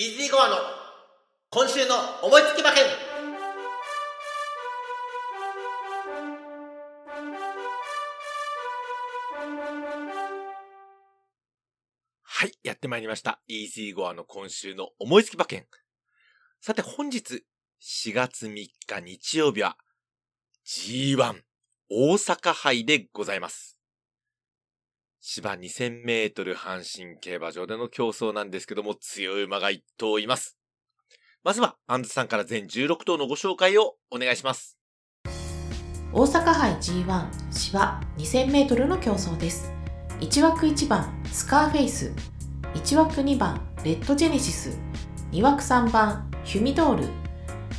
イージーゴアの今週の思いつき馬券はい、やってまいりました。イージーゴアの今週の思いつき馬券。さて本日4月3日日曜日は G1 大阪杯でございます。芝2000メートル阪神競馬場での競争なんですけども、強い馬が1頭います。まずは、アンズさんから全16頭のご紹介をお願いします。大阪杯 G1 芝 2000m の競争です。1枠1番スカーフェイス。1枠2番レッドジェネシス。2枠3番ヒュミドール。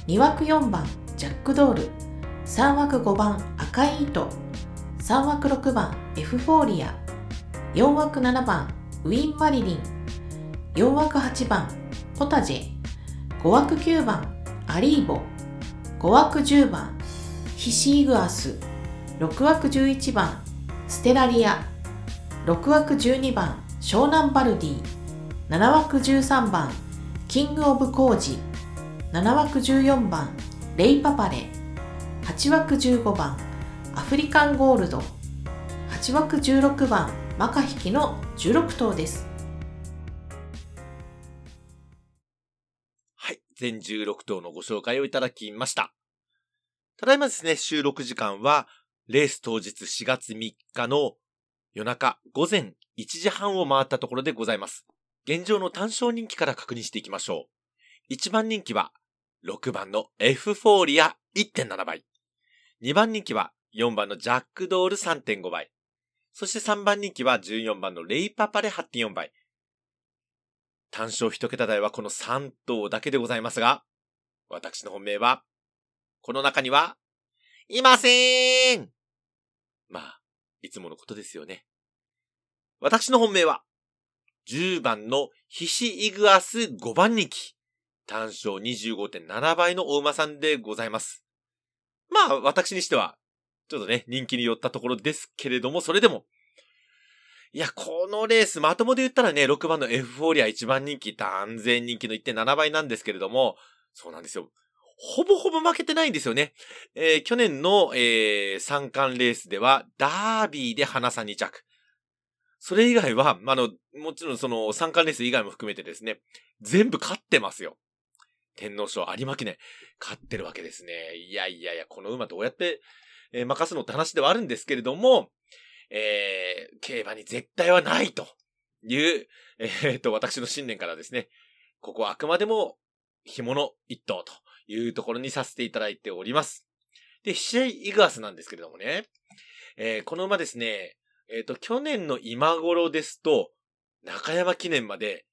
2枠4番ジャックドール。3枠5番赤い糸。3枠6番エフフォーリア。4枠7番ウィン・マリリン。4枠8番ポタジェ。5枠9番アリーボ。5枠10番ヒシーグアス。6枠11番ステラリア。6枠12番湘南バルディ。7枠13番キングオブコージ。7枠14番レイパパレ。8枠15番アフリカンゴールド。8枠16番マカヒキの16頭ですはい、全16頭のご紹介をいただきました。ただいまですね、収録時間は、レース当日4月3日の夜中午前1時半を回ったところでございます。現状の単勝人気から確認していきましょう。1番人気は6番のエフフォーリア1.7倍。2番人気は4番のジャックドール3.5倍。そして3番人気は14番のレイパパレ8.4倍。単勝一桁台はこの3頭だけでございますが、私の本命は、この中には、いませんまあ、いつものことですよね。私の本命は、10番のヒシイグアス5番人気。単勝25.7倍のお馬さんでございます。まあ、私にしては、ちょっとね、人気に寄ったところですけれども、それでも、いや、このレース、まともで言ったらね、6番のエフフォーリア1番人気、断然人気の1.7倍なんですけれども、そうなんですよ。ほぼほぼ負けてないんですよね。えー去年の、えー三冠レースでは、ダービーで花さん2着。それ以外は、あの、もちろんその三冠レース以外も含めてですね、全部勝ってますよ。天皇賞有馬記念、勝ってるわけですね。いやいやいや、この馬どうやって、えー任すのって話ではあるんですけれども、えー競馬に絶対はないという、えーと、私の信念からですね、ここはあくまでも、紐の一頭というところにさせていただいております。で、シェイ・イグアスなんですけれどもね、えーこの馬ですね、えっ、と、去年の今頃ですと、中山記念まで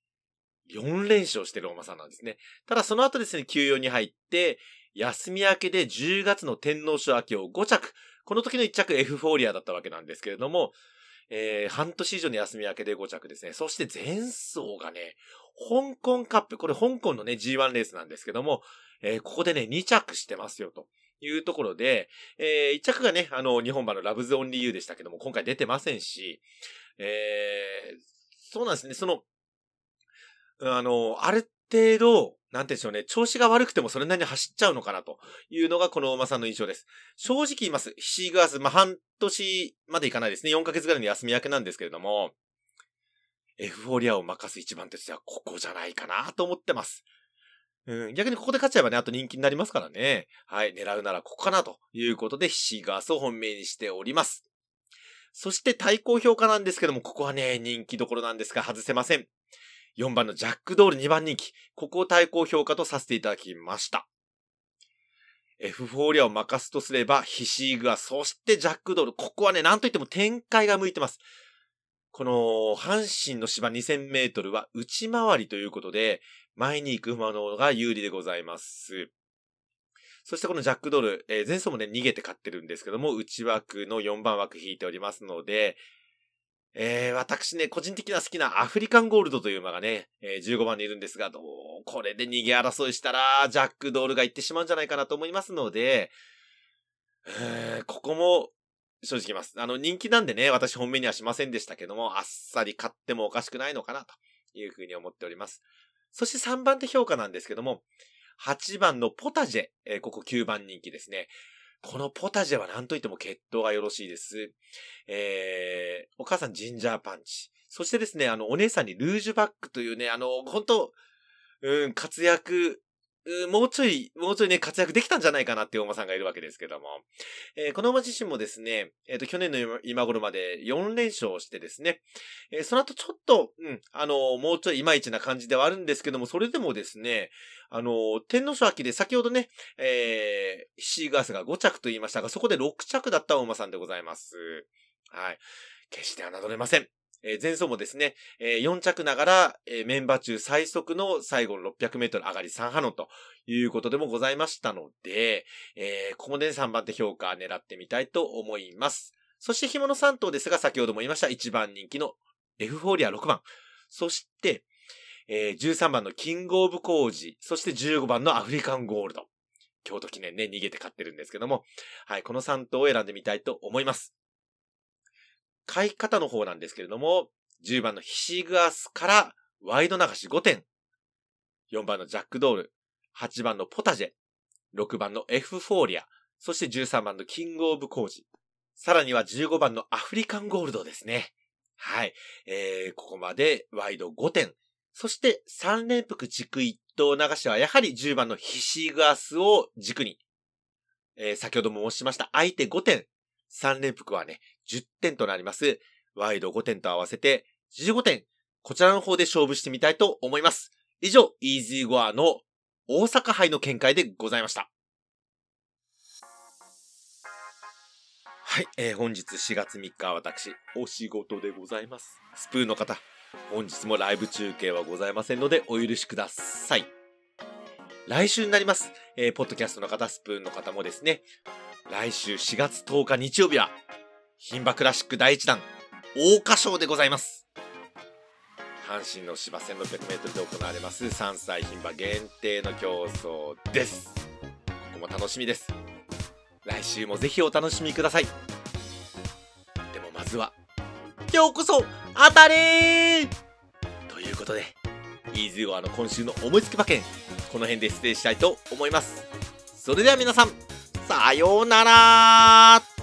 4連勝してる馬さんなんですね。ただその後ですね、休養に入って、休み明けで10月の天皇賞秋を5着。この時の1着エフフォーリアだったわけなんですけれども、えー半年以上の休み明けで5着ですね。そして前走がね、香港カップ、これ香港のね G1 レースなんですけども、えーここでね、2着してますよと。いうところで、えー1着がね、あの、日本馬のラブズオンリーユーでしたけども、今回出てませんし、えーそうなんですね、その、あの、ある程度、なんて言うんでしょうね、調子が悪くてもそれなりに走っちゃうのかなというのがこの馬さんの印象です。正直言います。ヒシーグアス、まあ、半年までいかないですね。4ヶ月ぐらいの休み明けなんですけれども、エフフォーリアを任す一番手としてはここじゃないかなと思ってます。うん、逆にここで勝っちゃえばね、あと人気になりますからね。はい、狙うならここかなということで、ヒシーグアスを本命にしております。そして対抗評価なんですけども、ここはね、人気どころなんですが外せません。4番のジャックドール2番人気。ここを対抗評価とさせていただきました。エフフォーリアを任すとすれば、ヒシーグア、そしてジャックドール。ここはね、なんといっても展開が向いてます。この、阪神の芝2000メートルは内回りということで、前に行く馬の方が有利でございます。そしてこのジャックドール、えー前走もね、逃げて勝ってるんですけども、内枠の4番枠引いておりますので、えー、私ね、個人的な好きなアフリカンゴールドという馬がね、えー15番にいるんですが、どう、これで逃げ争いしたら、ジャックドールが行ってしまうんじゃないかなと思いますので、えーここも、正直言います。あの、人気なんでね、私本命にはしませんでしたけども、あっさり勝ってもおかしくないのかな、というふうに思っております。そして3番手評価なんですけども、8番のポタジェ、えーここ9番人気ですね。このポタジェは何と言っても血統がよろしいです。えー、お母さんジンジャーパンチ。そしてですね、あの、お姉さんにルージュバックというね、あの、本当うん、活躍、もうちょい、もうちょいね、活躍できたんじゃないかなっていうお馬さんがいるわけですけども。えーこの馬自身もですね、えっ、と、去年の今頃まで4連勝してですね、えーその後ちょっと、うん、あのもうちょいいまいちな感じではあるんですけども、それでもですね、あの天皇賞秋で先ほどね、えー、シーガースが5着と言いましたが、そこで6着だったお馬さんでございます。はい。決して侮れません。えー前走もですね、えー4着ながら、えーメンバー中最速の最後の600メートル上がり3ハノンということでもございましたので、えーここで3番手評価狙ってみたいと思います。そして紐の3頭ですが、先ほども言いました1番人気のエフフォーリア6番。そして、えー13番のキングオブコージ。そして15番のアフリカンゴールド。京都記念ね、逃げて勝ってるんですけども。はい、この3頭を選んでみたいと思います。買い方の方なんですけれども、10番のヒシグアスからワイド流し5点。4番のジャックドール。8番のポタジェ。6番のエフフォーリア。そして13番のキングオブコージ。さらには15番のアフリカンゴールドですね。はい。えー、ここまでワイド5点。そして3連複軸1頭流しはやはり10番のヒシグアスを軸に。えー、先ほども申しました相手5点。3連複はね、10点となります。ワイド5点と合わせて15点。こちらの方で勝負してみたいと思います。以上、イージーゴアの大阪杯の見解でございました。はい、えー本日4月3日私、お仕事でございます。スプーンの方、本日もライブ中継はございませんのでお許しください。来週になります。えーポッドキャストの方、スプーンの方もですね、来週4月10日日曜日は、牝馬クラシック第1弾、桜花賞でございます。阪神の芝 1600m で行われます3歳牝馬限定の競争です。ここも楽しみです。来週もぜひお楽しみください。でもまずは、今日こそ当たれということで、イーズーゴアの今週の思いつき馬券、この辺で失礼したいと思います。それでは皆さん、さようなら